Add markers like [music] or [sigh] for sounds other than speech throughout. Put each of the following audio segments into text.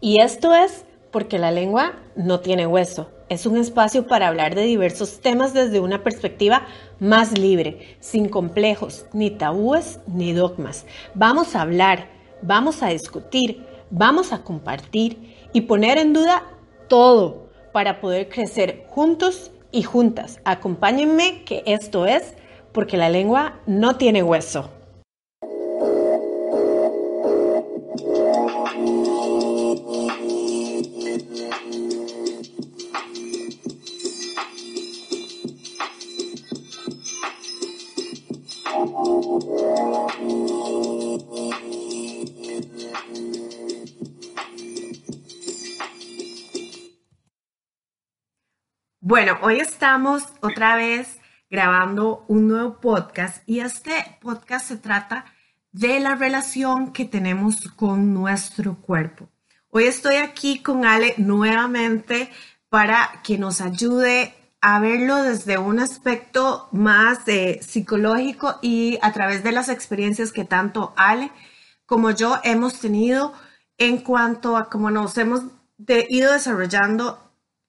Y esto es porque la lengua no tiene hueso. Es un espacio para hablar de diversos temas desde una perspectiva más libre, sin complejos, ni tabúes, ni dogmas. Vamos a hablar, vamos a discutir, vamos a compartir y poner en duda todo para poder crecer juntos y juntas. Acompáñenme que esto es porque la lengua no tiene hueso. Bueno, hoy estamos otra vez grabando un nuevo podcast y este podcast se trata de la relación que tenemos con nuestro cuerpo. Hoy estoy aquí con Ale nuevamente para que nos ayude a verlo desde un aspecto más eh, psicológico y a través de las experiencias que tanto Ale como yo hemos tenido en cuanto a cómo nos hemos ido desarrollando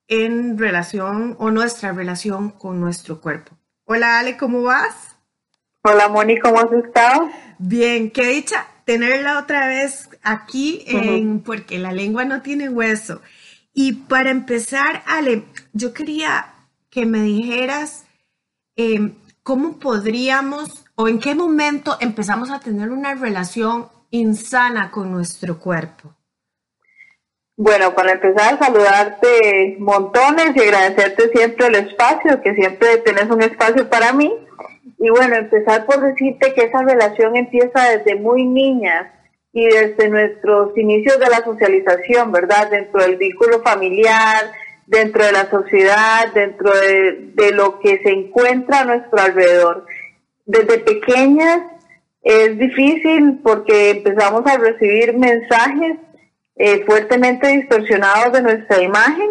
en relación o nuestra relación con nuestro cuerpo. Hola Ale, ¿cómo vas? Hola Moni, ¿cómo has estado? Bien, qué dicha tenerla otra vez aquí en porque la lengua no tiene hueso. Y para empezar, Ale, yo quería que me dijeras em, cómo podríamos o en qué momento empezamos a tener una relación insana con nuestro cuerpo. Bueno, para empezar, saludarte montones y agradecerte siempre el espacio, que siempre tenés un espacio para mí. Y bueno, empezar por decirte que esa relación empieza desde muy niñas y desde nuestros inicios de la socialización, ¿verdad? Dentro del vínculo familiar, dentro de la sociedad, dentro de, de lo que se encuentra a nuestro alrededor. Desde pequeñas es difícil porque empezamos a recibir mensajes eh, fuertemente distorsionados de nuestra imagen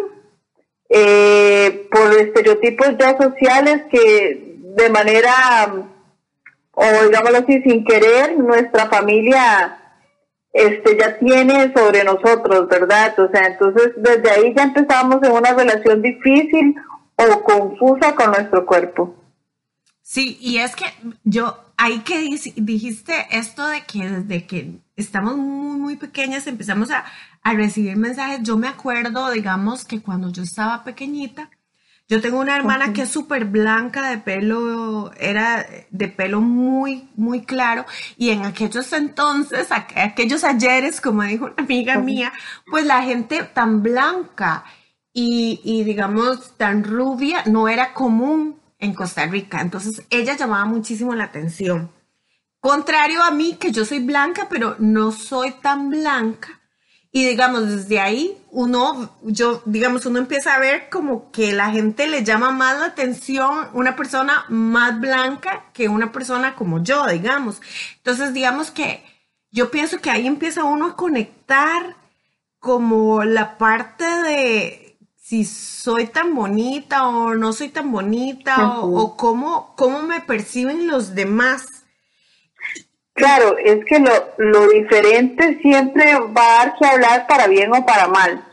eh, por estereotipos ya sociales que de manera, o digámoslo así, sin querer, nuestra familia este ya tiene sobre nosotros, ¿verdad? O sea, entonces desde ahí ya empezamos en una relación difícil o confusa con nuestro cuerpo. Sí, y es que yo, ahí que dijiste esto de que desde que estamos muy, muy pequeñas empezamos a, a recibir mensajes, yo me acuerdo, digamos, que cuando yo estaba pequeñita, yo tengo una hermana que es súper blanca de pelo, era de pelo muy, muy claro. Y en aquellos entonces, aquellos ayeres, como dijo una amiga mía, pues la gente tan blanca y, y digamos tan rubia no era común en Costa Rica. Entonces ella llamaba muchísimo la atención. Contrario a mí, que yo soy blanca, pero no soy tan blanca. Y digamos, desde ahí uno, yo, digamos, uno empieza a ver como que la gente le llama más la atención una persona más blanca que una persona como yo, digamos. Entonces, digamos que yo pienso que ahí empieza uno a conectar como la parte de si soy tan bonita o no soy tan bonita o, cómo, cómo me perciben los demás. Claro, es que lo, lo diferente siempre va a dar que hablar para bien o para mal.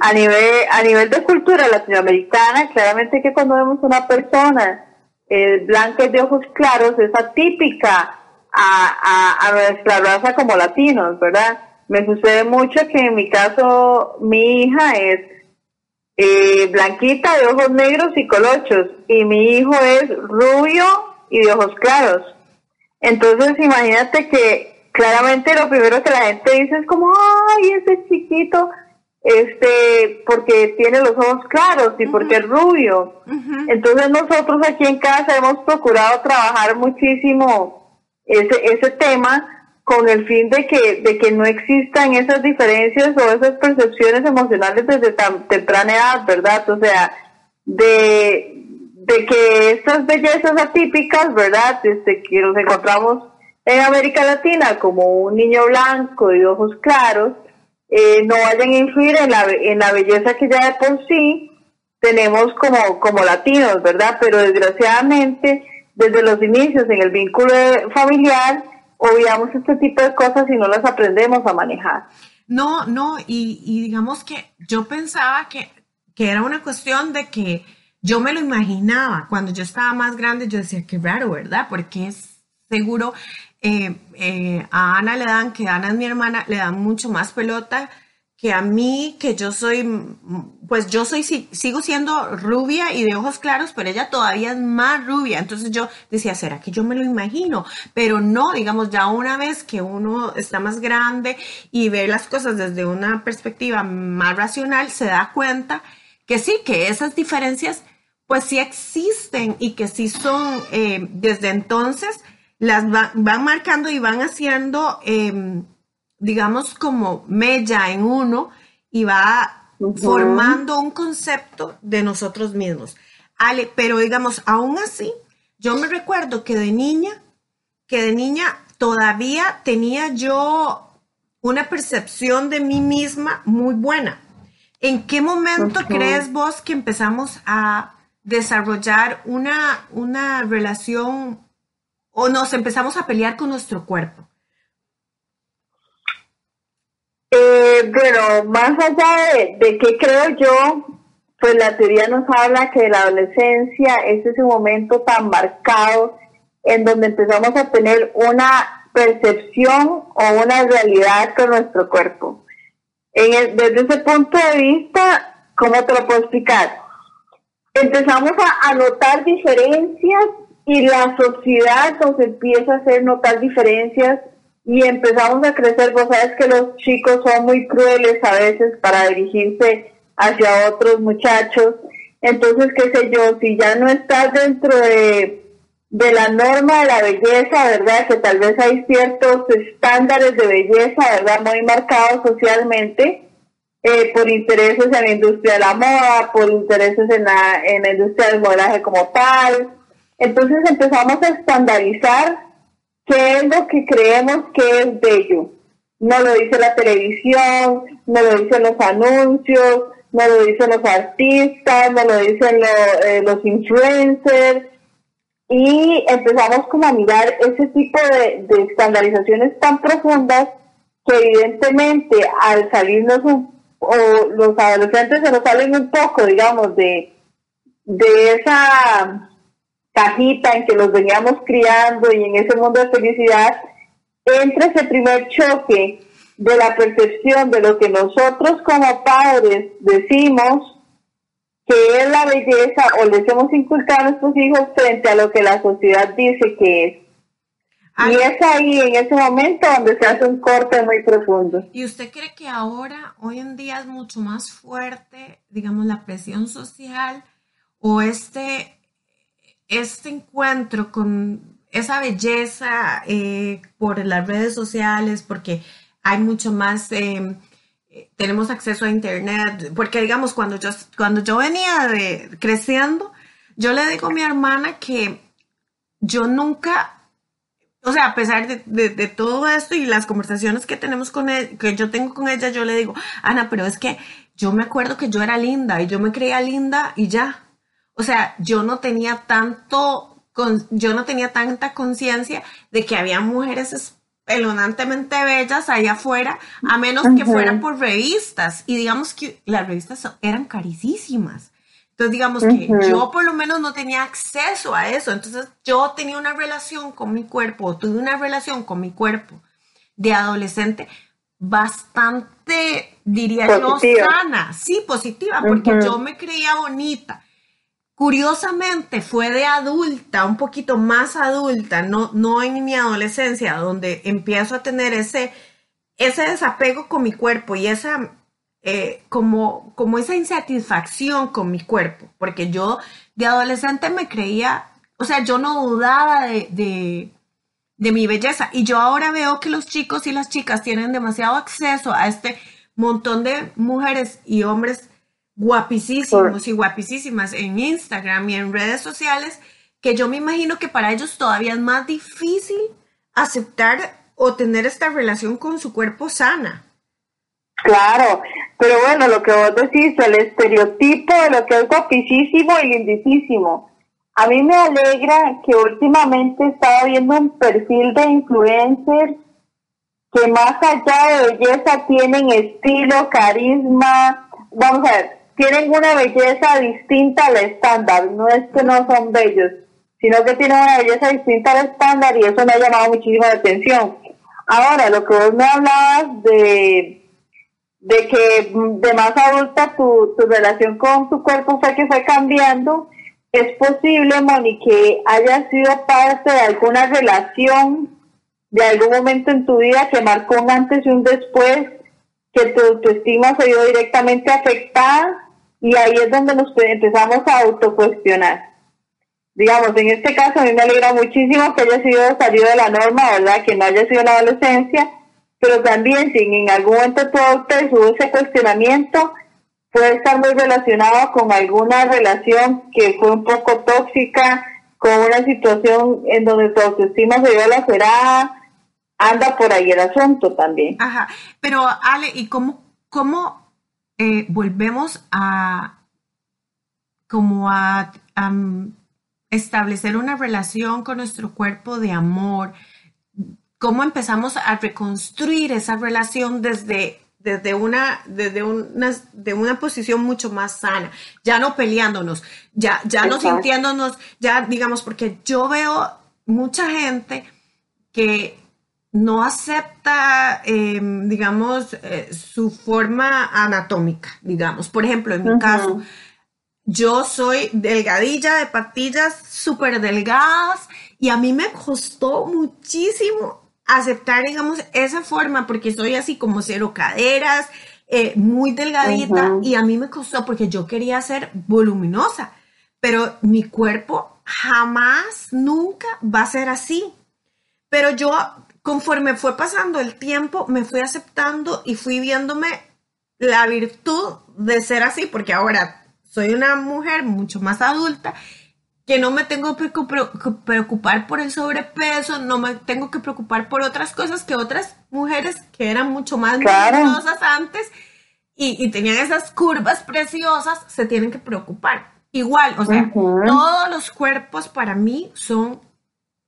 a, nivel, a nivel de cultura latinoamericana, claramente que cuando vemos una persona eh, blanca y de ojos claros es atípica a, a, a nuestra raza como latinos, ¿verdad? Me sucede mucho que en mi caso mi hija es eh, blanquita de ojos negros y colochos y mi hijo es rubio y de ojos claros. Entonces imagínate que claramente lo primero que la gente dice es como, ay, ese chiquito, este, porque tiene los ojos claros y porque es rubio. Entonces nosotros aquí en casa hemos procurado trabajar muchísimo ese, ese tema con el fin de que, de que no existan esas diferencias o esas percepciones emocionales desde tan temprana edad, ¿verdad? O sea, de, de que estas bellezas atípicas, ¿verdad? Este, que nos encontramos en América Latina como un niño blanco y ojos claros, eh, no vayan a influir en la, en la belleza que ya de por sí tenemos como, como latinos, ¿verdad? Pero desgraciadamente, desde los inicios en el vínculo familiar, obviamos este tipo de cosas y no las aprendemos a manejar. No, no, y, y digamos que yo pensaba que, que era una cuestión de que yo me lo imaginaba. Cuando yo estaba más grande, yo decía, qué raro, ¿verdad? Porque es seguro eh, eh, a Ana le dan, que Ana es mi hermana, le dan mucho más pelota que a mí, que yo soy, pues yo soy, sigo siendo rubia y de ojos claros, pero ella todavía es más rubia. Entonces yo decía, ¿será que yo me lo imagino? Pero no, digamos, ya una vez que uno está más grande y ve las cosas desde una perspectiva más racional, se da cuenta que sí, que esas diferencias, pues sí existen y que sí son, eh, desde entonces, las van marcando y van haciendo, em, digamos, como mella en uno y va formando un concepto de nosotros mismos. Ale, pero digamos, aún así, yo me recuerdo que de niña, que de niña todavía tenía yo una percepción de mí misma muy buena. ¿En qué momento crees vos que empezamos a desarrollar una, una relación o nos empezamos a pelear con nuestro cuerpo? Eh, bueno, más allá de, de qué creo yo, pues la teoría nos habla que la adolescencia es ese momento tan marcado en donde empezamos a tener una percepción o una realidad con nuestro cuerpo. En desde ese punto de vista, ¿cómo te lo puedo explicar? Empezamos a, notar diferencias y la sociedad nos empieza a hacer notar diferencias y empezamos a crecer. Vos sabes que los chicos son muy crueles a veces para dirigirse hacia otros muchachos. Entonces, qué sé yo, si ya no estás dentro de, de la norma de la belleza, ¿verdad? Que tal vez hay ciertos estándares de belleza, ¿verdad? Muy marcados socialmente. Eh, por intereses en la industria de la moda, por intereses en la, en la industria del modelaje como tal, entonces empezamos a estandarizar qué es lo que creemos que es bello. No lo dice la televisión, no lo dicen los anuncios, no lo dicen los artistas, no lo dicen eh, los influencers. Y empezamos como a mirar ese tipo de, estandarizaciones tan profundas que evidentemente al salirnos o los adolescentes se nos salen un poco, digamos, de, de esa cajita en que los veníamos criando y en ese mundo de felicidad, entra ese primer choque de la percepción de lo que nosotros como padres decimos que es la belleza o les hemos inculcado a nuestros hijos frente a lo que la sociedad dice que es. Y es ahí, en ese momento, donde se hace un corte muy profundo. ¿Y usted cree que ahora, hoy en día, es mucho más fuerte, digamos, la presión social o este este encuentro con esa belleza eh, por las redes sociales, porque hay mucho más, eh, tenemos acceso a internet, porque digamos, cuando yo, cuando yo venía de, creciendo, yo le digo a mi hermana que yo nunca, o sea, a pesar de, de, todo esto y las conversaciones que tenemos con él, que yo tengo con ella, yo le digo, Ana, pero es que yo me acuerdo que yo era linda y yo me creía linda y ya. O sea, yo no tenía tanto, yo no tenía tanta conciencia de que había mujeres espeluznantemente bellas allá afuera, a menos que fueran por revistas. Y digamos que las revistas eran carísimas. Entonces, digamos que yo por lo menos no tenía acceso a eso. Entonces, yo tenía una relación con mi cuerpo, tuve una relación con mi cuerpo de adolescente bastante, diría yo, sana, sí, positiva, porque yo me creía bonita. Curiosamente fue de adulta, un poquito más adulta, no, no en mi adolescencia, donde empiezo a tener ese, ese desapego con mi cuerpo y esa, eh, como, como esa insatisfacción con mi cuerpo, porque yo de adolescente me creía, o sea, yo no dudaba de, de mi belleza. Y yo ahora veo que los chicos y las chicas tienen demasiado acceso a este montón de mujeres y hombres guapísimos y guapísimas en Instagram y en redes sociales, que yo me imagino que para ellos todavía es más difícil aceptar o tener esta relación con su cuerpo sana. Claro, pero bueno, lo que vos decís, el estereotipo de lo que es guapísimo y lindísimo. A mí me alegra que últimamente estaba viendo un perfil de influencers que más allá de belleza tienen estilo, carisma, vamos a ver, tienen una belleza distinta al estándar, no es que no son bellos, sino que tienen una belleza distinta al estándar y eso me ha llamado muchísimo la atención. Ahora, lo que vos me hablabas de de que de más adulta tu, tu relación con tu cuerpo fue que fue cambiando, es posible, Moni, que haya sido parte de alguna relación de algún momento en tu vida que marcó un antes y un después, que tu autoestima se vio directamente afectada y ahí es donde nos empezamos a autocuestionar. Digamos, en este caso a mí me alegra muchísimo que haya sido salido de la norma, ¿verdad? Que no haya sido la adolescencia, pero también si en algún momento tú adoptes ese cuestionamiento, puede estar muy relacionado con alguna relación que fue un poco tóxica, con una situación en donde tu autoestima se vio lacerada, anda por ahí el asunto también. Ajá, pero Ale, ¿y cómo, cómo eh, volvemos a como a, a establecer una relación con nuestro cuerpo de amor? Cómo empezamos a reconstruir esa relación desde, desde, una, desde una, de una posición mucho más sana, ya no peleándonos, ya, ya no sintiéndonos, ya digamos, porque yo veo mucha gente que no acepta, em, digamos, eh, su forma anatómica, digamos. Por ejemplo, en mi caso, yo soy delgadilla de patillas súper delgadas y a mí me costó muchísimo aceptar, digamos, esa forma, porque soy así como cero caderas, eh, muy delgadita, y a mí me costó porque yo quería ser voluminosa, pero mi cuerpo jamás, nunca va a ser así. Pero yo, conforme fue pasando el tiempo, me fui aceptando y fui viéndome la virtud de ser así, porque ahora soy una mujer mucho más adulta que no me tengo que preocupar por el sobrepeso, no me tengo que preocupar por otras cosas que otras mujeres que eran mucho más claro. antes y, tenían esas curvas preciosas se tienen que preocupar. Igual, o sea, todos los cuerpos para mí son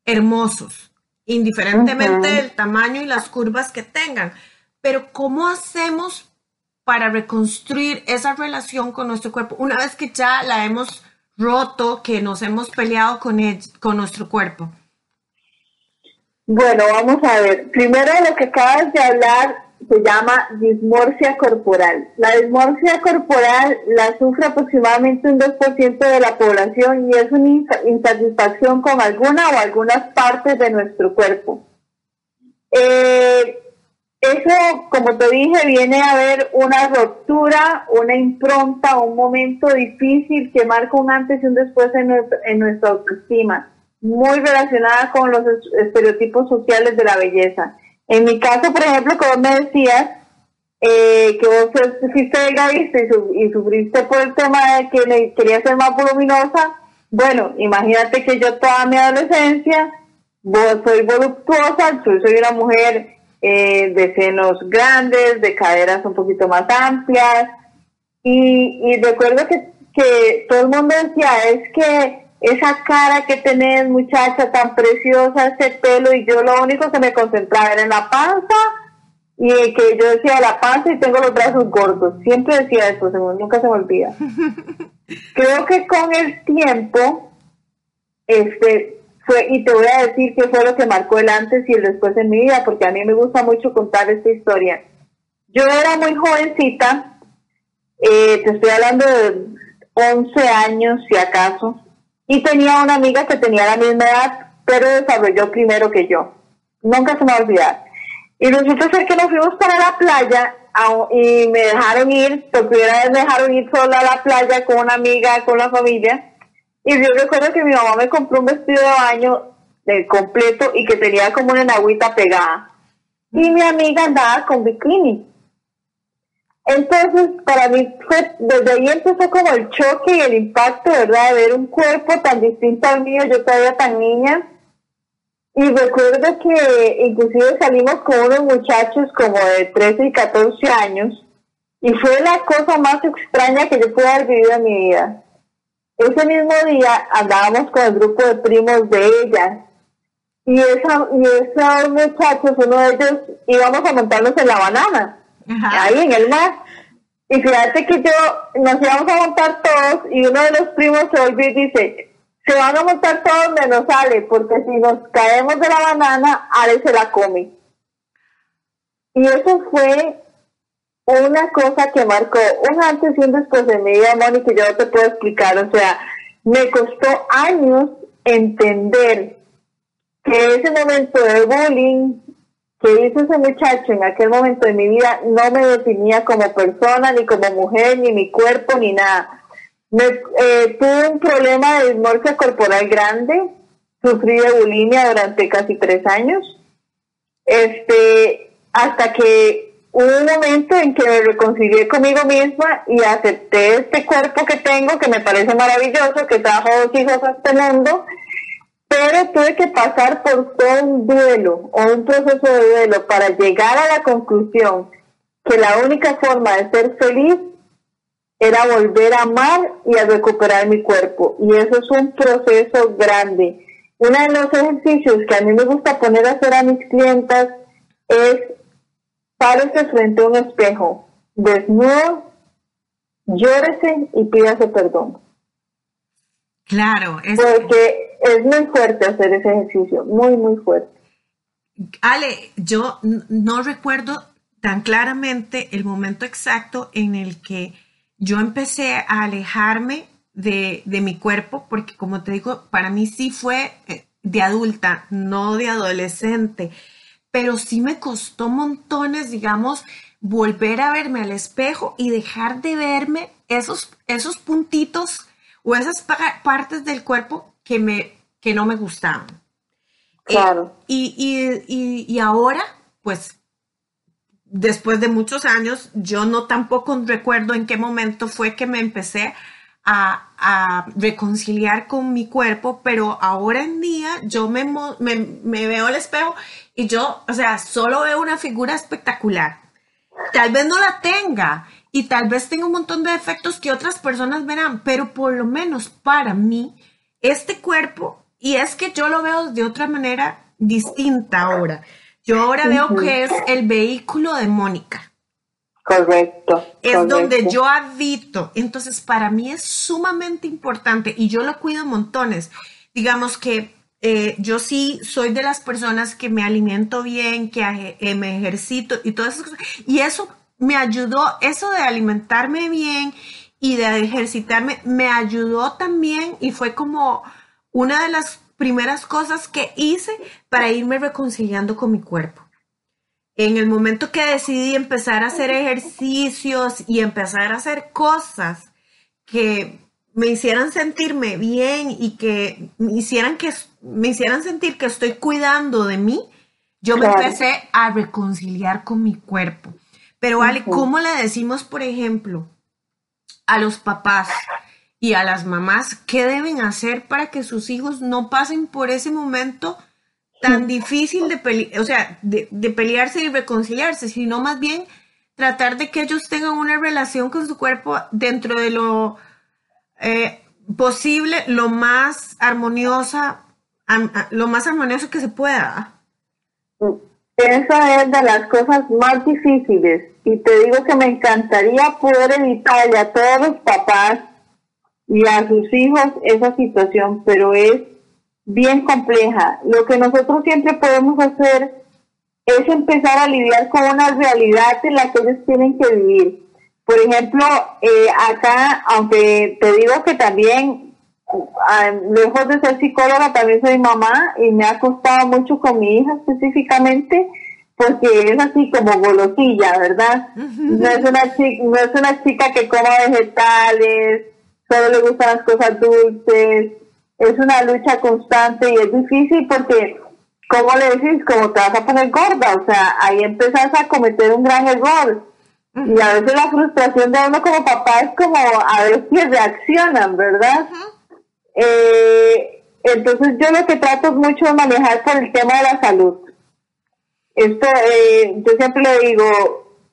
hermosos, indiferentemente del tamaño y las curvas que tengan. Pero ¿cómo hacemos para reconstruir esa relación con nuestro cuerpo una vez que ya la hemos roto que nos hemos peleado con, con nuestro cuerpo? Bueno, vamos a ver. Primero lo que acabas de hablar se llama dismorfia corporal. La dismorfia corporal la sufre aproximadamente un 2% de la población y es una insatisfacción con alguna o algunas partes de nuestro cuerpo. Eh, eso, como te dije, viene a haber una ruptura, una impronta, un momento difícil que marca un antes y un después en, nuestra autoestima, muy relacionada con los estereotipos sociales de la belleza. En mi caso, por ejemplo, como me decías, eh, que vos fuiste delgadista y, y sufriste por el tema de que quería ser más voluminosa, bueno, imagínate que yo toda mi adolescencia, vos soy voluptuosa, soy una mujer eh, de senos grandes, de caderas un poquito más amplias. Y, recuerdo que, que todo el mundo decía, es que esa cara que tenés, muchacha, tan preciosa, ese pelo, y yo lo único que me concentraba era en la panza, y que yo decía la panza y tengo los brazos gordos. Siempre decía eso, nunca se me olvida. [laughs] Creo que con el tiempo, este, fue, y te voy a decir qué fue lo que marcó el antes y el después en mi vida, porque a mí me gusta mucho contar esta historia. Yo era muy jovencita, eh, te estoy hablando de 11 años si acaso, y tenía una amiga que tenía la misma edad, pero desarrolló primero que yo. Nunca se me va a olvidar. Y resulta ser que nos fuimos para la playa y me dejaron ir, por primera vez me dejaron ir sola a la playa con una amiga, con la familia y yo recuerdo que mi mamá me compró un vestido de baño de completo y que tenía como una agüita pegada. Y mi amiga andaba con bikini. Entonces, para mí fue, desde ahí empezó como el choque y el impacto, ¿verdad? De ver un cuerpo tan distinto al mío, yo todavía tan niña. Y recuerdo que inclusive salimos con unos muchachos como de 13 y 14 años. Y fue la cosa más extraña que yo pude haber vivido en mi vida. Ese mismo día andábamos con el grupo de primos de ella. Y, esa, y esos muchachos, uno de ellos, íbamos a montarnos en la banana ahí en el mar. Y fíjate que yo nos íbamos a montar todos y uno de los primos se volvió y dice, se van a montar todos menos Ale, porque si nos caemos de la banana, Ale se la come. Y eso fue una cosa que marcó un antes y un después de mi vida, Mónica, yo te puedo explicar. O sea, me costó años entender que ese momento de bullying, que hizo ese muchacho en aquel momento de mi vida no me definía como persona, ni como mujer, ni mi cuerpo, ni nada. Me, eh, tuve un problema de dismorfia corporal grande, sufrí de bulimia durante casi tres años, este, hasta que un momento en que me reconcilié conmigo misma y acepté este cuerpo que tengo, que me parece maravilloso, que trajo dos hijos a este mundo, pero tuve que pasar por todo un duelo o un proceso de duelo para llegar a la conclusión que la única forma de ser feliz era volver a amar y a recuperar mi cuerpo. Y eso es un proceso grande. Uno de los ejercicios que a mí me gusta poner a hacer a mis clientas es párese frente a un espejo, desnudo, llórese y pídase perdón. Claro, es... porque es muy fuerte hacer ese ejercicio, muy, muy fuerte. Ale, yo no recuerdo tan claramente el momento exacto en el que yo empecé a alejarme de, de, mi cuerpo, porque como te digo, para mí sí fue eh, de adulta, no de adolescente, pero sí me costó montones, digamos, volver a verme al espejo y dejar de verme esos, esos puntitos o esas partes del cuerpo que, me, que no me gustaban. Eh, claro. y, ahora, pues, después de muchos años, yo no tampoco recuerdo en qué momento fue que me empecé a, reconciliar con mi cuerpo, pero ahora en día yo me, me, me, veo al espejo y yo, o sea, solo veo una figura espectacular. Tal vez no la tenga y tal vez tenga un montón de defectos que otras personas verán, pero por lo menos para mí, este cuerpo, y es que yo lo veo de otra manera distinta ahora. Yo ahora veo que es el vehículo de Mónica. Correcto. Es donde yo habito. Entonces, para mí es sumamente importante y yo lo cuido montones. Digamos que eh, yo sí soy de las personas que me alimento bien, que eh, me ejercito y todas esas cosas. Y eso me ayudó, eso de alimentarme bien y de ejercitarme, me ayudó también y fue como una de las primeras cosas que hice para irme reconciliando con mi cuerpo. En el momento que decidí empezar a hacer ejercicios y empezar a hacer cosas que me hicieran sentirme bien y que me hicieran, que, me hicieran sentir que estoy cuidando de mí, yo me empecé a reconciliar con mi cuerpo. Pero Ale, ¿cómo le decimos, por ejemplo, a los papás y a las mamás qué deben hacer para que sus hijos no pasen por ese momento tan difícil de, o sea, de, pelearse y reconciliarse, sino más bien tratar de que ellos tengan una relación con su cuerpo dentro de lo eh, posible, lo más armoniosa, lo más armonioso que se pueda. Esa es de las cosas más difíciles y te digo que me encantaría poder evitarle a todos los papás y a sus hijos esa situación, pero es bien compleja. Lo que nosotros siempre podemos hacer es empezar a lidiar con una realidad en la que ellos tienen que vivir. Por ejemplo, eh, acá, aunque te digo que también, ah, lejos de ser psicóloga, también soy mamá y me ha costado mucho con mi hija específicamente, porque es así como golosilla, ¿verdad? [laughs] No es una chica, no es una chica que coma vegetales, solo le gustan las cosas dulces, es una lucha constante y es difícil porque, como le decís, como te vas a poner gorda, o sea, ahí empezás a cometer un gran error. Y a veces la frustración de uno como papá es como a ver si reaccionan, ¿verdad? eh, entonces yo lo que trato mucho de manejar por el tema de la salud. Esto, eh, yo siempre le digo,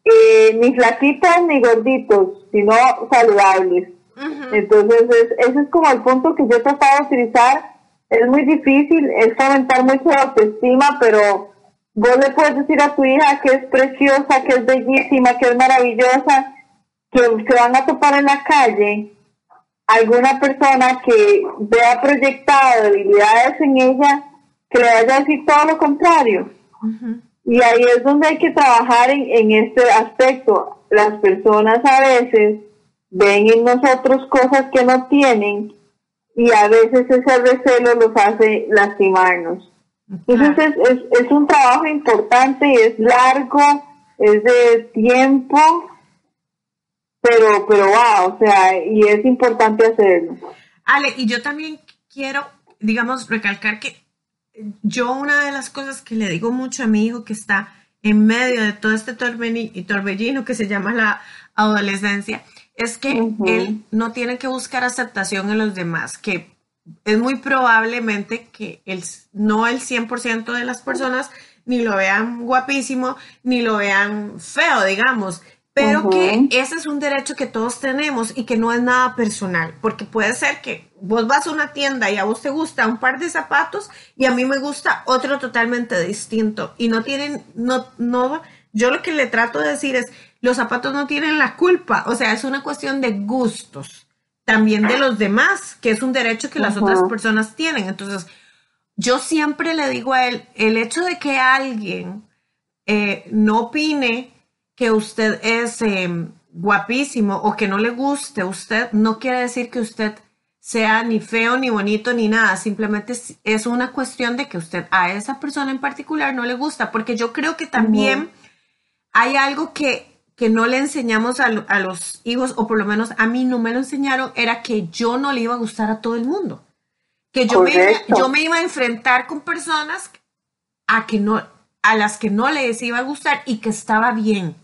eh, ni flaquitos ni gorditos, sino saludables. Entonces, ese es como el punto que yo he tratado de utilizar. Es muy difícil, es fomentar mucho la autoestima, pero vos le puedes decir a tu hija que es preciosa, que es bellísima, que es maravillosa, que se van a topar en la calle alguna persona que vea proyectado debilidades en ella, que le vaya a decir todo lo contrario. Y ahí es donde hay que trabajar en, en este aspecto. Las personas a veces ven en nosotros cosas que no tienen y a veces ese recelo los hace lastimarnos. Entonces es, es, un trabajo importante, y es largo, es de tiempo, pero, pero wow, o sea, y es importante hacerlo. Ale, y yo también quiero, digamos, recalcar que yo una de las cosas que le digo mucho a mi hijo que está en medio de todo este torbellino que se llama la adolescencia, es que él no tiene que buscar aceptación en los demás, que es muy probablemente que el, no el 100% de las personas ni lo vean guapísimo, ni lo vean feo, digamos, pero que ese es un derecho que todos tenemos y que no es nada personal, porque puede ser que vos vas a una tienda y a vos te gusta un par de zapatos y a mí me gusta otro totalmente distinto y no tienen, no, no, yo lo que le trato de decir es, los zapatos no tienen la culpa, o sea, es una cuestión de gustos, también de los demás, que es un derecho que las otras personas tienen. Entonces, yo siempre le digo a él, el hecho de que alguien eh, no opine que usted es em, guapísimo o que no le guste usted, no quiere decir que usted sea ni feo, ni bonito, ni nada. Simplemente es una cuestión de que usted a esa persona en particular no le gusta, porque yo creo que también hay algo que que no le enseñamos a, los hijos, o por lo menos a mí no me lo enseñaron, era que yo no le iba a gustar a todo el mundo. Que yo, me, yo me iba a enfrentar con personas a, que no, a las que no les iba a gustar y que estaba bien.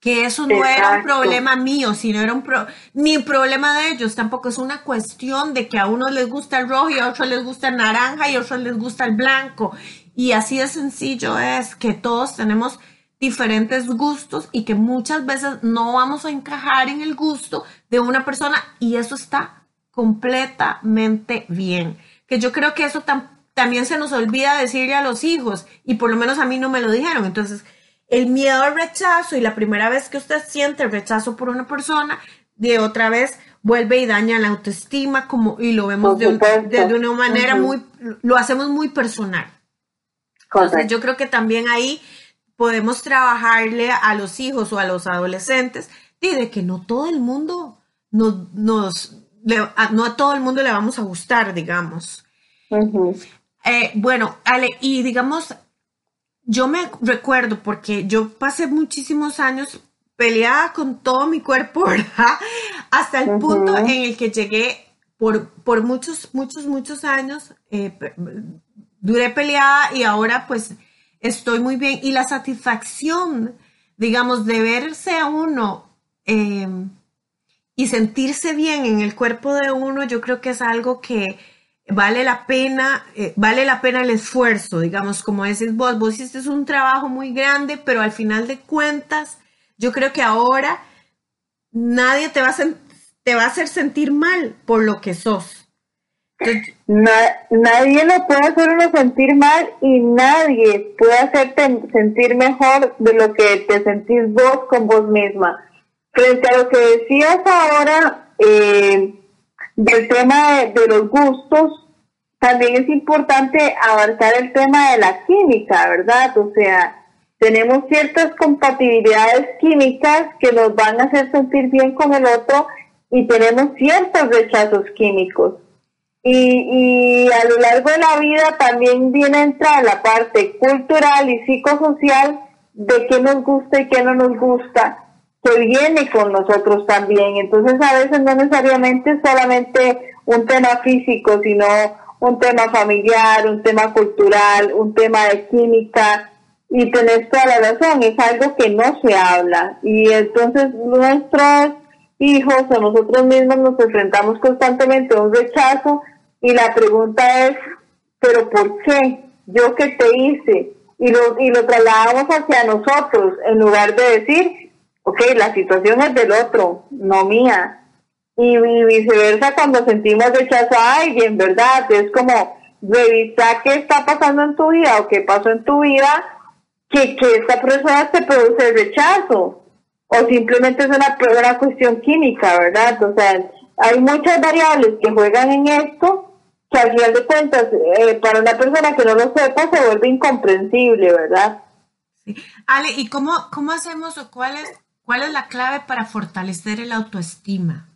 Que eso no era un problema mío, sino era un pro, ni problema de ellos. Tampoco es una cuestión de que a unos les gusta el rojo y a otros les gusta el naranja y a otros les gusta el blanco. Y así de sencillo es que todos tenemos diferentes gustos y que muchas veces no vamos a encajar en el gusto de una persona y eso está completamente bien. Que yo creo que eso también se nos olvida decirle a los hijos y por lo menos a mí no me lo dijeron. Entonces, el miedo al rechazo y la primera vez que usted siente el rechazo por una persona, de otra vez vuelve y daña la autoestima como y lo vemos de, una manera muy, lo hacemos muy personal. Entonces, yo creo que también ahí podemos trabajarle a los hijos o a los adolescentes y de que no todo el mundo nos, nos no a todo el mundo le vamos a gustar, digamos. Eh, bueno, Ale, y digamos, yo me recuerdo porque yo pasé muchísimos años peleada con todo mi cuerpo, [laughs] ¿verdad? Hasta el punto en el que llegué por, por muchos, muchos, muchos años, eh, duré peleada y ahora pues estoy muy bien. Y la satisfacción, digamos, de verse a uno em, y sentirse bien en el cuerpo de uno, yo creo que es algo que vale la pena, eh, vale la pena el esfuerzo, digamos, como decís vos, vos hiciste un trabajo muy grande, pero al final de cuentas, yo creo que ahora nadie te va a, te va a hacer sentir mal por lo que sos nadie lo puede hacer uno sentir mal y nadie puede hacerte sentir mejor de lo que te sentís vos con vos misma. Frente a lo que decías ahora eh, del tema de, los gustos, también es importante abarcar el tema de la química, ¿verdad? O sea, tenemos ciertas compatibilidades químicas que nos van a hacer sentir bien con el otro y tenemos ciertos rechazos químicos. Y, y a lo largo de la vida también viene a entrar la parte cultural y psicosocial de qué nos gusta y qué no nos gusta, que viene con nosotros también. Entonces a veces no necesariamente solamente un tema físico, sino un tema familiar, un tema cultural, un tema de química, y tenés toda la razón, es algo que no se habla. Y entonces nuestros hijos o nosotros mismos nos enfrentamos constantemente a un rechazo y la pregunta es, ¿pero por qué? ¿Yo qué te hice? Y lo, y lo trasladamos hacia nosotros en lugar de decir, ok, la situación es del otro, no mía. Y, viceversa cuando sentimos rechazo a alguien, ¿verdad? Es como revisar qué está pasando en tu vida o qué pasó en tu vida que, que esta persona te produce rechazo o simplemente es una, una cuestión química, ¿verdad? O sea, hay muchas variables que juegan en esto que al final de cuentas eh, para una persona que no lo sepa se vuelve incomprensible, ¿verdad? Sí. Ale, ¿y cómo, cómo hacemos o cuál es, cuál es la clave para fortalecer el autoestima?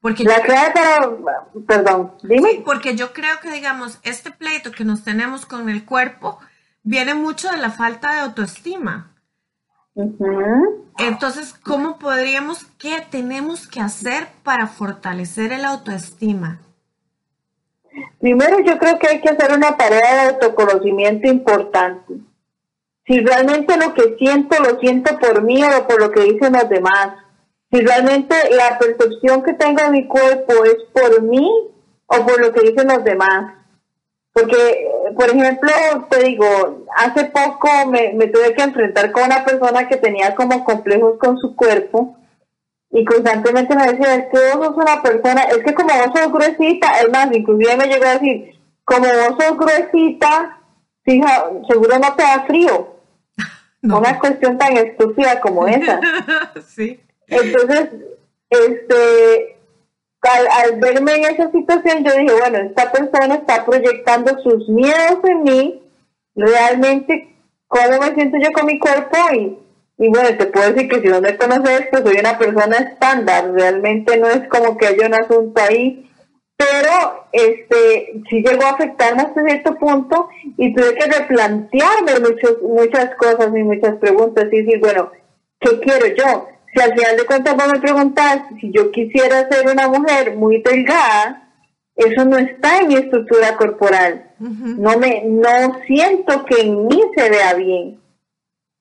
Porque la clave para, perdón, dime. porque yo creo que, digamos, este pleito que nos tenemos con el cuerpo viene mucho de la falta de autoestima. Entonces, ¿cómo podríamos, qué tenemos que hacer para fortalecer el autoestima? Primero, yo creo que hay que hacer una tarea de autoconocimiento importante. Si realmente lo que siento lo siento por mí o por lo que dicen los demás si realmente la percepción que tengo de mi cuerpo es por mí o por lo que dicen los demás. Porque, por ejemplo, te digo, hace poco me, tuve que enfrentar con una persona que tenía como complejos con su cuerpo y constantemente me decía, es que vos sos una persona, es que como vos sos gruesita, es más, inclusive me llegó a decir, como vos sos gruesita, fija, seguro no te da frío. [laughs] Una cuestión tan estúpida como esa. [laughs] sí. Entonces, este, al, verme en esa situación, yo dije, bueno, esta persona está proyectando sus miedos en mí, realmente cómo me siento yo con mi cuerpo y, y bueno, te puedo decir que si no me conoces, pues soy una persona estándar, realmente no es como que haya un asunto ahí, pero este sí llegó a afectarme hasta cierto punto y tuve que replantearme muchos, muchas cosas y muchas preguntas y decir, bueno, ¿qué quiero yo? si al final de cuentas vos me preguntas si yo quisiera ser una mujer muy delgada, eso no está en mi estructura corporal. No me, no siento que en mí se vea bien.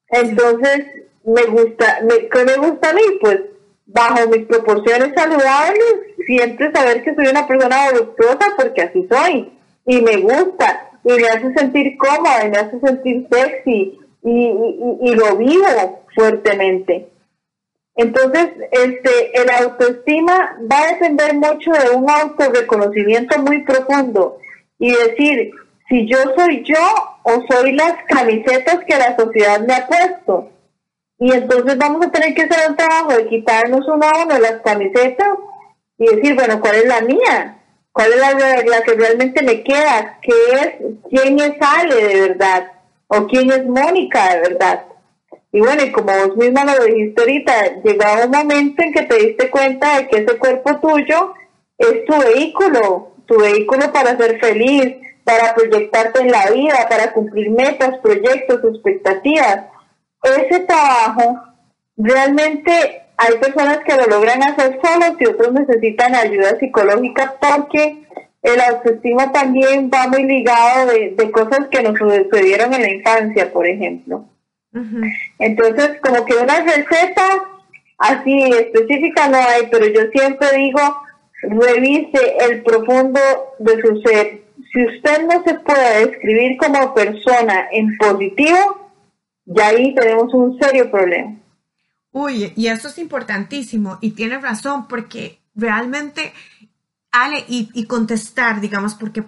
Entonces, me gusta, me, ¿qué me gusta a mí? Pues bajo mis proporciones saludables, siempre saber que soy una persona voluptuosa porque así soy. Y me gusta, y me hace sentir cómoda, y me hace sentir sexy, y, y lo vivo fuertemente. Entonces, este, el autoestima va a depender mucho de un autorreconocimiento muy profundo y decir si yo soy yo o soy las camisetas que la sociedad me ha puesto. Y entonces vamos a tener que hacer un trabajo de quitarnos una a uno las camisetas y decir, bueno, ¿cuál es la mía? ¿Cuál es la, la que realmente me queda? ¿Qué es? ¿Quién es Ale de verdad? ¿O quién es Mónica de verdad? Y bueno, y como vos misma lo dijiste ahorita, llegaba un momento en que te diste cuenta de que ese cuerpo tuyo es tu vehículo, tu vehículo para ser feliz, para proyectarte en la vida, para cumplir metas, proyectos, expectativas. Ese trabajo, realmente hay personas que lo logran hacer solos y otros necesitan ayuda psicológica porque el autoestima también va muy ligado de, de cosas que nos sucedieron en la infancia, por ejemplo. Entonces, como que una receta así específica no hay, pero yo siempre digo, revise el profundo de su ser. Si usted no se puede describir como persona en positivo, ya ahí tenemos un serio problema. Uy, y eso es importantísimo y tiene razón porque realmente, Ale, y, y contestar, digamos, porque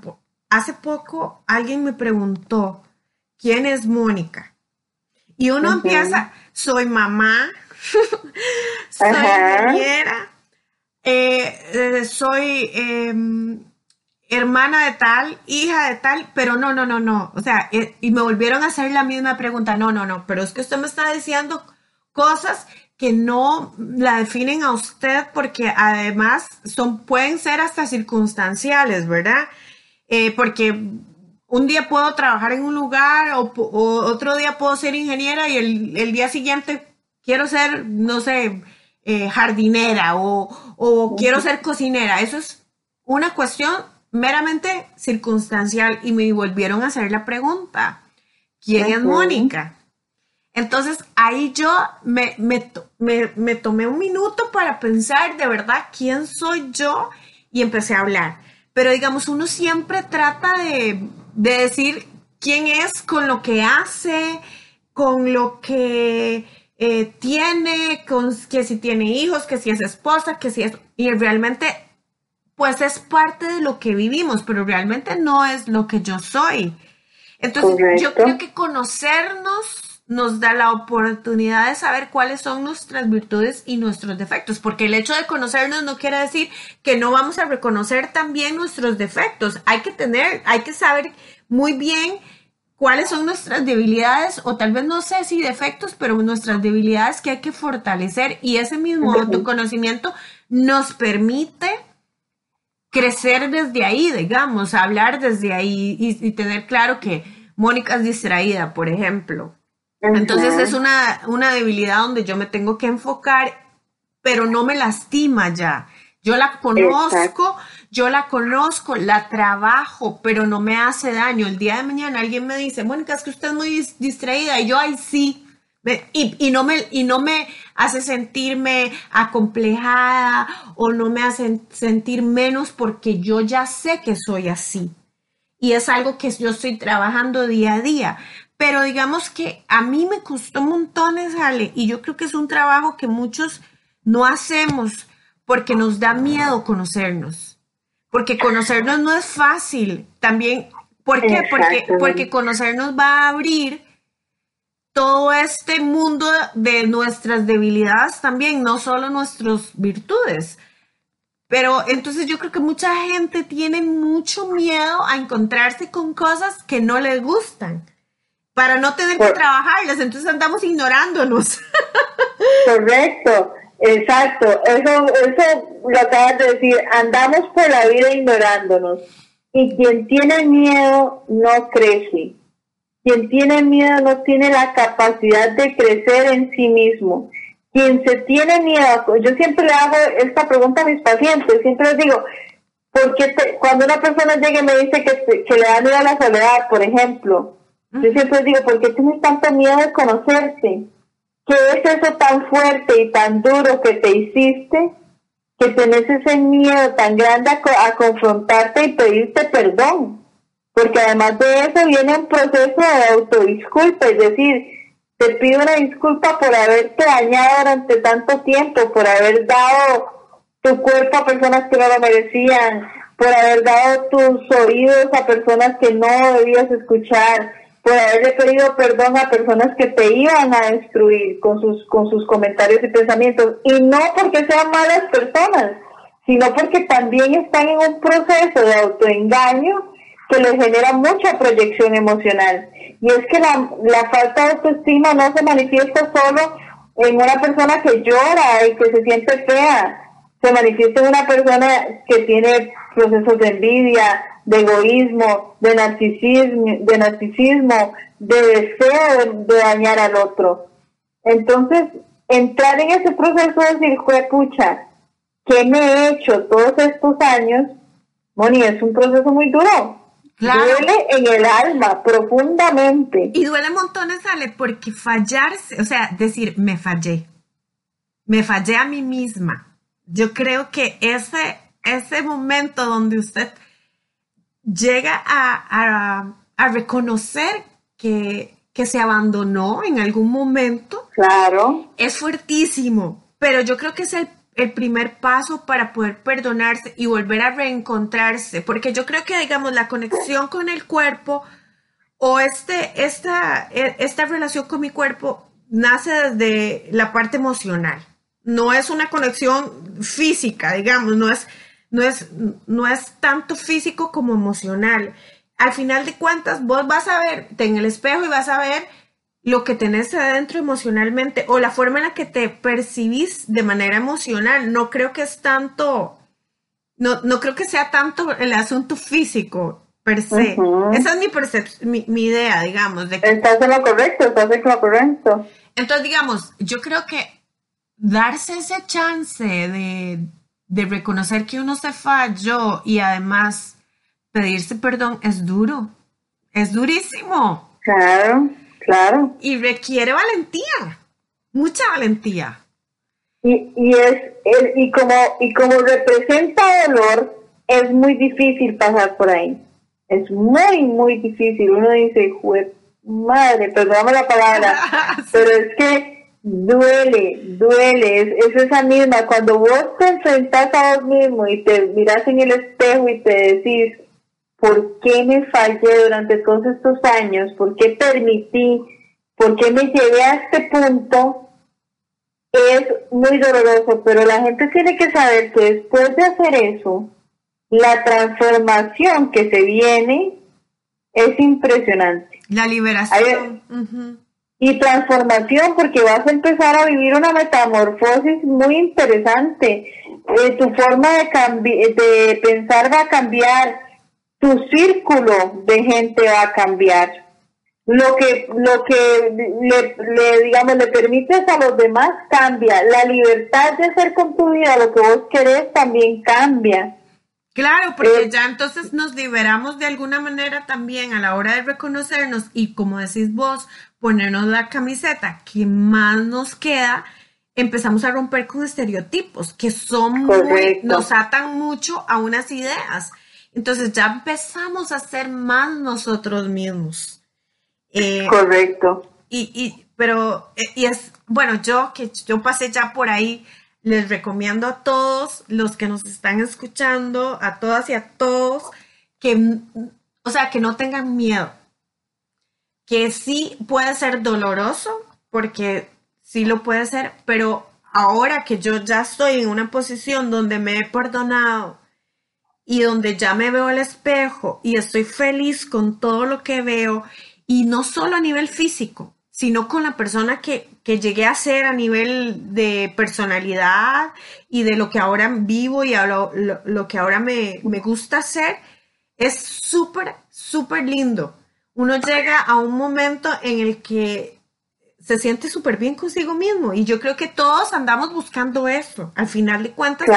hace poco alguien me preguntó, ¿quién es Mónica? Y uno empieza, soy mamá, [laughs] soy ingeniera, eh, eh, soy em, hermana de tal, hija de tal, pero no, no, no, no. O sea, eh, y me volvieron a hacer la misma pregunta, no, no, no, pero es que usted me está diciendo cosas que no la definen a usted porque además son, pueden ser hasta circunstanciales, ¿verdad? porque un día puedo trabajar en un lugar o, otro día puedo ser ingeniera y el, día siguiente quiero ser, no sé, eh, jardinera o, quiero ser cocinera. Eso es una cuestión meramente circunstancial y me volvieron a hacer la pregunta, ¿quién es Mónica? Entonces ahí yo me, me, tomé un minuto para pensar de verdad quién soy yo y empecé a hablar. Pero digamos, uno siempre trata de, de decir quién es con lo que hace, con lo que eh, tiene, con que si tiene hijos, que si es esposa, que si es... Y realmente, pues es parte de lo que vivimos, pero realmente no es lo que yo soy. Entonces, yo creo que conocernos nos da la oportunidad de saber cuáles son nuestras virtudes y nuestros defectos, porque el hecho de conocernos no quiere decir que no vamos a reconocer también nuestros defectos. Hay que tener, hay que saber muy bien cuáles son nuestras debilidades o tal vez no sé si defectos, pero nuestras debilidades que hay que fortalecer y ese mismo autoconocimiento nos permite crecer desde ahí, digamos, hablar desde ahí y, tener claro que Mónica es distraída, por ejemplo. Entonces es una, una debilidad donde yo me tengo que enfocar, pero no me lastima ya. Yo la conozco, yo la conozco, la trabajo, pero no me hace daño. El día de mañana alguien me dice, Mónica, es que usted es muy distraída. Y yo, ay, sí. Y, no me, y no me hace sentirme acomplejada o no me hace sentir menos porque yo ya sé que soy así. Y es algo que yo estoy trabajando día a día. Pero digamos que a mí me costó montones, Ale, y yo creo que es un trabajo que muchos no hacemos porque nos da miedo conocernos porque conocernos no es fácil. También, ¿por qué? Porque, porque conocernos va a abrir todo este mundo de nuestras debilidades también, no solo nuestras virtudes. Pero entonces yo creo que mucha gente tiene mucho miedo a encontrarse con cosas que no les gustan para no tener que trabajarlas, entonces andamos ignorándonos. [laughs] Correcto. Exacto, eso, eso lo acabas de decir, andamos por la vida ignorándonos. Y quien tiene miedo no crece. Quien tiene miedo no tiene la capacidad de crecer en sí mismo. Quien se tiene miedo, yo siempre le hago esta pregunta a mis pacientes, siempre les digo, porque cuando una persona llega y me dice que, que le da miedo a la soledad, por ejemplo, yo siempre digo, ¿por qué tienes tanto miedo de conocerte? ¿Qué es eso tan fuerte y tan duro que te hiciste que tenés ese miedo tan grande a, confrontarte y pedirte perdón? Porque además de eso viene un proceso de autodisculpa, es decir, te pido una disculpa por haberte dañado durante tanto tiempo, por haber dado tu cuerpo a personas que no lo merecían, por haber dado tus oídos a personas que no debías escuchar, por haberle pedido perdón a personas que te iban a destruir con sus, con sus comentarios y pensamientos. Y no porque sean malas personas, sino porque también están en un proceso de autoengaño que les genera mucha proyección emocional. Y es que la, la falta de autoestima no se manifiesta solo en una persona que llora y que se siente fea, se manifiesta en una persona que tiene procesos de envidia, de egoísmo, de narcisismo, de, narcisismo, de deseo de, dañar al otro. Entonces, entrar en ese proceso de decir, pucha, ¿qué me he hecho todos estos años? Moni, es un proceso muy duro. Duele en el alma, profundamente. Y duele montones, Ale, porque fallarse, o sea, decir, me fallé. Me fallé a mí misma. Yo creo que ese, ese momento donde usted llega a, reconocer que, se abandonó en algún momento. Claro. Es fuertísimo, pero yo creo que es el, primer paso para poder perdonarse y volver a reencontrarse, porque yo creo que, digamos, la conexión con el cuerpo o este, esta, e, esta relación con mi cuerpo nace desde la parte emocional. No es una conexión física, digamos, no es no es, no es tanto físico como emocional. Al final de cuentas, vos vas a verte en el espejo y vas a ver lo que tenés adentro emocionalmente o la forma en la que te percibís de manera emocional. No creo que es tanto, no, no creo que sea tanto el asunto físico per se. Esa es mi, mi, idea, digamos. De Estás en lo correcto, estás en lo correcto. Entonces, digamos, yo creo que darse ese chance de, de reconocer que uno se falló y además pedirse perdón es duro, es durísimo. Claro, claro. Y requiere valentía, mucha valentía. Y, y es, y como, y como representa dolor, es muy difícil pasar por ahí. Es muy, muy difícil. Uno dice, madre, perdóname la palabra, [laughs] pero es que duele, duele, es, es, esa misma, cuando vos te enfrentas a vos mismo y te miras en el espejo y te decís, ¿por qué me fallé durante todos estos años? ¿Por qué permití? ¿Por qué me llevé a este punto? Es muy doloroso, pero la gente tiene que saber que después de hacer eso, la transformación que se viene es impresionante. La liberación. Y transformación porque vas a empezar a vivir una metamorfosis muy interesante. Eh, tu forma de, de pensar va a cambiar, tu círculo de gente va a cambiar. Lo que, lo que le, le, digamos, le permites a los demás cambia. La libertad de hacer con tu vida lo que vos querés también cambia. Claro, porque eh, ya entonces nos liberamos de alguna manera también a la hora de reconocernos y como decís vos, ponernos la camiseta que más nos queda, empezamos a romper con estereotipos que son muy, nos atan mucho a unas ideas. Entonces ya empezamos a ser más nosotros mismos. Eh, Correcto. Y, y, pero, eh, y es, bueno, yo que yo pasé ya por ahí, les recomiendo a todos los que nos están escuchando, a todas y a todos, que, o sea, que no tengan miedo. Que sí puede ser doloroso, porque sí lo puede ser, pero ahora que yo ya estoy en una posición donde me he perdonado y donde ya me veo al espejo y estoy feliz con todo lo que veo, y no solo a nivel físico, sino con la persona que, llegué a ser a nivel de personalidad y de lo que ahora vivo y lo, lo, que ahora me, gusta hacer, es súper, súper lindo. Uno llega a un momento en el que se siente súper bien consigo mismo y yo creo que todos andamos buscando eso. Al final de cuentas,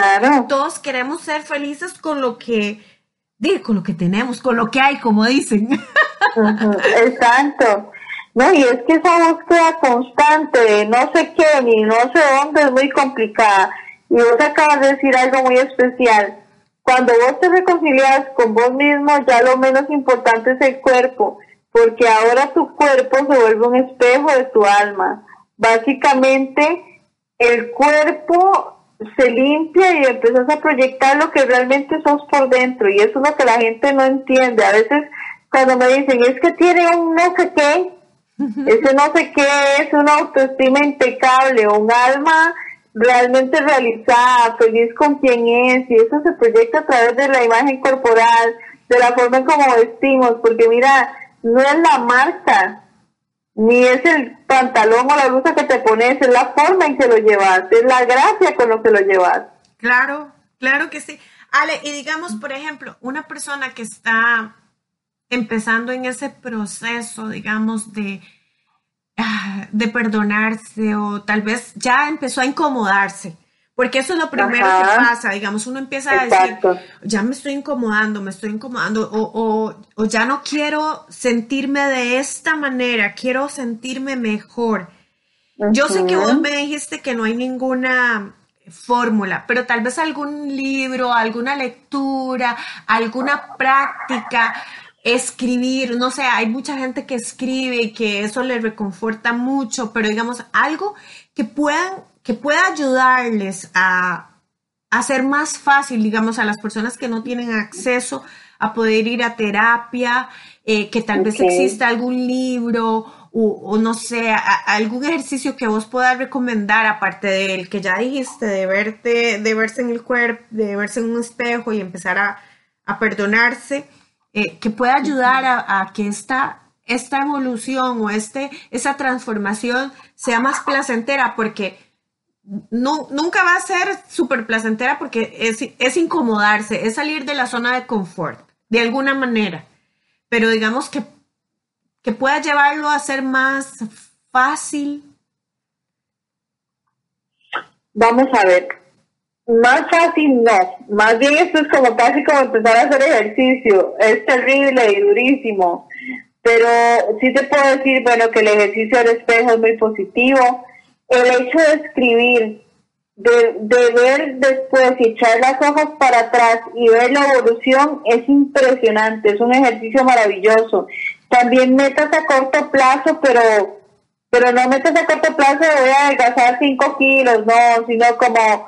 todos queremos ser felices con lo que, con lo que tenemos, con lo que hay, como dicen. Exacto. No, y es que esa búsqueda constante de no sé qué ni no sé dónde es muy complicada. Y vos acabas de decir algo muy especial. Cuando vos te reconcilias con vos mismo, ya lo menos importante es el cuerpo, porque ahora tu cuerpo se vuelve un espejo de tu alma. Básicamente, el cuerpo se limpia y empiezas a proyectar lo que realmente sos por dentro, y eso es lo que la gente no entiende. A veces, cuando me dicen, es que tiene un no sé qué, [laughs] ese no sé qué es una autoestima impecable, un alma realmente realizada, feliz con quien es, y eso se proyecta a través de la imagen corporal, de la forma en como vestimos, porque mira, no es la marca, ni es el pantalón o la blusa que te pones, es la forma en que lo llevas, es la gracia con lo que lo llevas. Claro, claro que sí. Ale, y digamos, por ejemplo, una persona que está empezando en ese proceso, digamos, de, ah, de perdonarse o tal vez ya empezó a incomodarse. Porque eso es lo primero que pasa, digamos, uno empieza a decir, ya me estoy incomodando, me estoy incomodando, o, o, ya no quiero sentirme de esta manera, quiero sentirme mejor. Yo sé que vos me dijiste que no hay ninguna fórmula, pero tal vez algún libro, alguna lectura, alguna práctica escribir, no sé, hay mucha gente que escribe y que eso le reconforta mucho, pero digamos algo que puedan, que pueda ayudarles a, hacer más fácil, digamos, a las personas que no tienen acceso a poder ir a terapia, eh, que tal vez exista algún libro o, no sé, algún ejercicio que vos puedas recomendar, aparte del que ya dijiste, de verte, de verse en el cuerpo, de verse en un espejo y empezar a, a perdonarse. Eh, que pueda ayudar a, que esta, esta evolución o este, esa transformación sea más placentera, porque no, nunca va a ser súper placentera porque es, es incomodarse, es salir de la zona de confort, de alguna manera. Pero digamos que, que pueda llevarlo a ser más fácil. Vamos a ver. Más fácil no. Más bien esto es como casi como empezar a hacer ejercicio. Es terrible y durísimo. Pero sí te puedo decir, bueno, que el ejercicio del espejo es muy positivo. El hecho de escribir, de, de ver después y echar las hojas para atrás y ver la evolución es impresionante. Es un ejercicio maravilloso. También metas a corto plazo, pero pero no metas a corto plazo voy a adelgazar 5 kilos, no, sino como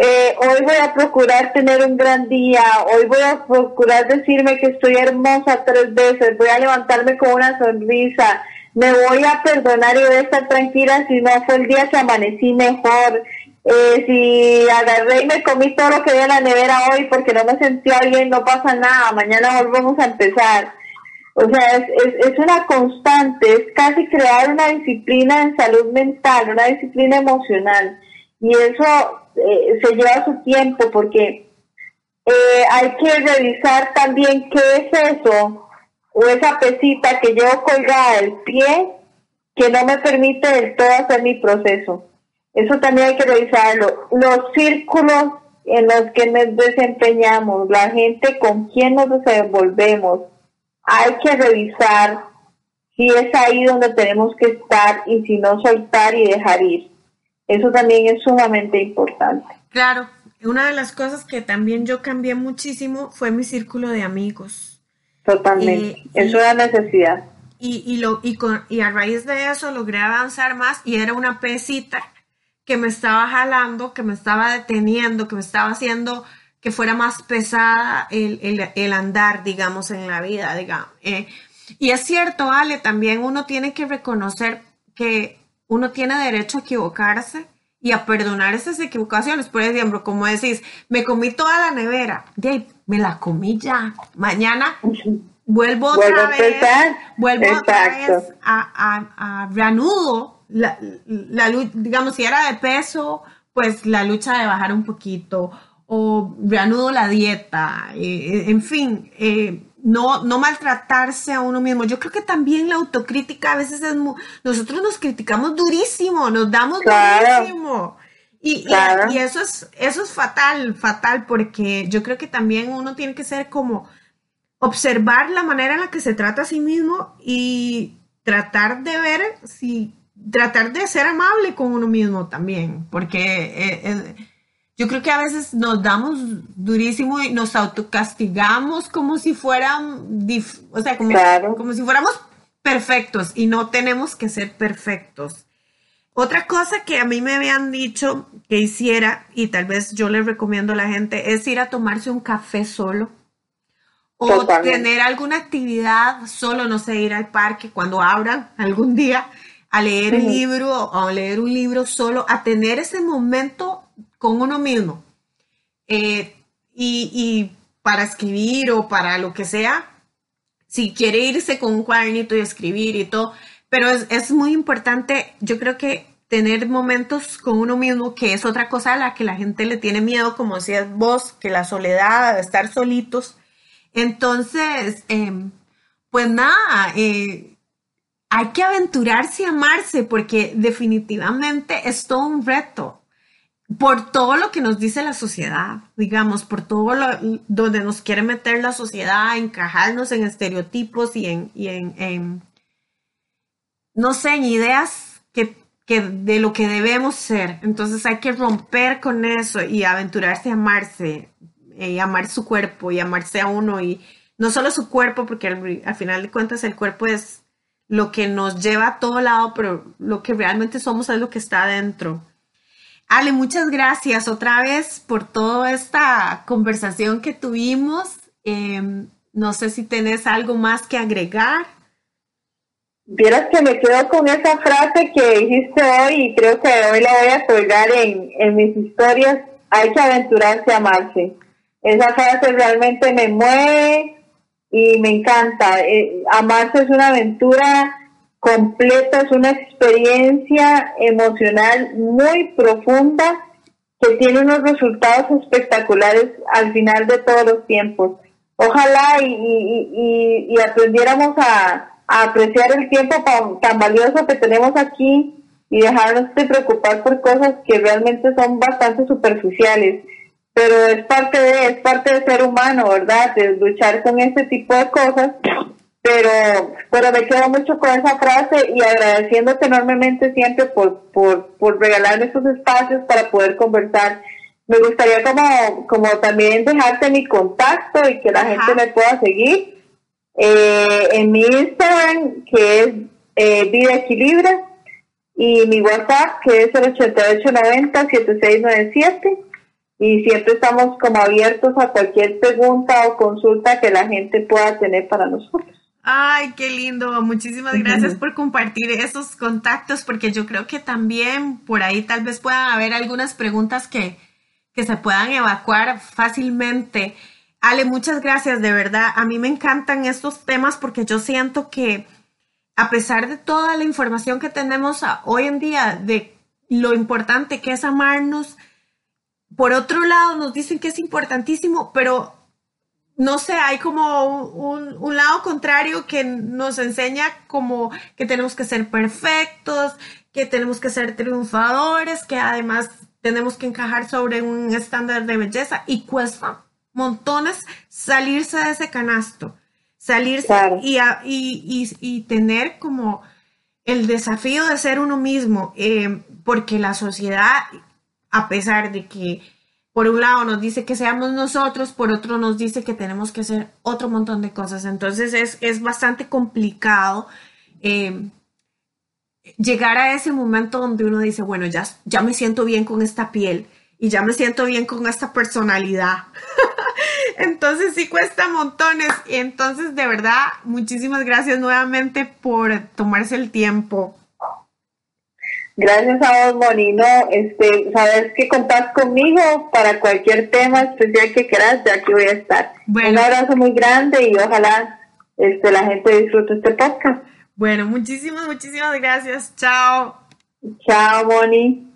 eh, hoy voy a procurar tener un gran día, hoy voy a procurar decirme que estoy hermosa tres veces, voy a levantarme con una sonrisa, me voy a perdonar y voy a estar tranquila si no fue el día que amanecí mejor, eh, si agarré y me comí todo lo que había en la nevera hoy porque no me sentía bien, no pasa nada, mañana volvemos a empezar. O sea, es, es, es, una constante, es casi crear una disciplina en salud mental, una disciplina emocional. Y eso eh, se lleva su tiempo porque eh, hay que revisar también qué es eso o esa pesita que llevo colgada del pie que no me permite del todo hacer mi proceso. Eso también hay que revisarlo. Los círculos en los que nos desempeñamos, la gente con quien nos desenvolvemos, hay que revisar si es ahí donde tenemos que estar y si no soltar y dejar ir. Eso también es sumamente importante. Claro, una de las cosas que también yo cambié muchísimo fue mi círculo de amigos. Totalmente, eh, es una necesidad. Y, y, lo, y, con, y a raíz de eso logré avanzar más y era una pesita que me estaba jalando, que me estaba deteniendo, que me estaba haciendo que fuera más pesada el, andar, digamos, en la vida, digamos. Eh, y es cierto, Ale, también uno tiene que reconocer que uno tiene derecho a equivocarse y a perdonar esas equivocaciones. Por ejemplo, como decís, me comí toda la nevera, de me la comí ya. Mañana [laughs] vuelvo otra vez, vuelvo otra vez a, a, reanudo la, la, digamos, si era de peso, pues la lucha de bajar un poquito o reanudo la dieta, eh, eh, en fin, eh, no, no maltratarse a uno mismo. Yo creo que también la autocrítica a veces es nosotros nos criticamos durísimo, nos damos durísimo. Y, y, eso es, eso es fatal, fatal, porque yo creo que también uno tiene que ser como observar la manera en la que se trata a sí mismo y tratar de ver si, tratar de ser amable con uno mismo también, porque yo creo que a veces nos damos durísimo y nos autocastigamos como si fueran, o sea, como, como si fuéramos perfectos y no tenemos que ser perfectos. Otra cosa que a mí me habían dicho que hiciera, y tal vez yo le recomiendo a la gente, es ir a tomarse un café solo. O tener alguna actividad solo, no sé, ir al parque cuando abran algún día a leer el libro o a leer un libro solo, a tener ese momento con uno mismo. Eh, y, para escribir o para lo que sea, si quiere irse con un cuadernito y escribir y todo, pero es, muy importante, yo creo que tener momentos con uno mismo, que es otra cosa a la que la gente le tiene miedo, como decías vos, que la soledad, estar solitos. Entonces, em, pues nada, eh, hay que aventurarse y amarse porque definitivamente es todo un reto por todo lo que nos dice la sociedad, digamos, por todo lo donde nos quiere meter la sociedad, encajarnos en estereotipos y en, en, no sé, en ideas que, que, de lo que debemos ser. Entonces hay que romper con eso y aventurarse a amarse, y eh, amar su cuerpo y amarse a uno y no solo su cuerpo, porque al, al final de cuentas el cuerpo es lo que nos lleva a todo lado, pero lo que realmente somos es lo que está adentro. Ale, muchas gracias otra vez por toda esta conversación que tuvimos. Em, no sé si tenés algo más que agregar. Vieras que me quedo con esa frase que dijiste hoy y creo que hoy la voy a colgar en, en mis historias. Hay que aventurarse a amarse. Esa frase realmente me mueve y me encanta. Eh, amarse es una aventura completa, es una experiencia emocional muy profunda que tiene unos resultados espectaculares al final de todos los tiempos. Ojalá y, y, aprendiéramos a, apreciar el tiempo tan, valioso que tenemos aquí y dejarnos de preocupar por cosas que realmente son bastante superficiales. Pero es parte de, es parte de ser humano, ¿verdad? De luchar con ese tipo de cosas. Pero, pero me quedo mucho con esa frase y agradeciéndote enormemente siempre por, por, por regalarme estos espacios para poder conversar. Me gustaría como, como también dejarte mi contacto y que la gente me pueda seguir. Eh, en mi Instagram, que es eh, Vida Equilibra, y mi WhatsApp, que es el 8890-7697. Y siempre estamos como abiertos a cualquier pregunta o consulta que la gente pueda tener para nosotros. Ay, qué lindo. Muchísimas gracias por compartir esos contactos, porque yo creo que también por ahí tal vez puedan haber algunas preguntas que, que se puedan evacuar fácilmente. Ale, muchas gracias, de verdad. A mí me encantan estos temas porque yo siento que a pesar de toda la información que tenemos hoy en día de lo importante que es amarnos, por otro lado nos dicen que es importantísimo, pero no sé, hay como un, lado contrario que nos enseña como que tenemos que ser perfectos, que tenemos que ser triunfadores, que además tenemos que encajar sobre un estándar de belleza y cuesta montones salirse de ese canasto, salirse y, y, y, tener como el desafío de ser uno mismo, eh, porque la sociedad, a pesar de que por un lado nos dice que seamos nosotros, por otro nos dice que tenemos que hacer otro montón de cosas. Entonces es, es bastante complicado eh, llegar a ese momento donde uno dice, bueno, ya, ya me siento bien con esta piel y ya me siento bien con esta personalidad. [laughs] entonces sí cuesta montones. Y entonces de verdad, muchísimas gracias nuevamente por tomarse el tiempo Gracias a vos, Monino. Este, sabes que contás conmigo para cualquier tema especial que quieras, ya aquí voy a estar. Un abrazo muy grande y ojalá este, la gente disfrute este podcast. Bueno, muchísimas, muchísimas gracias. Chao. Chao, Moni.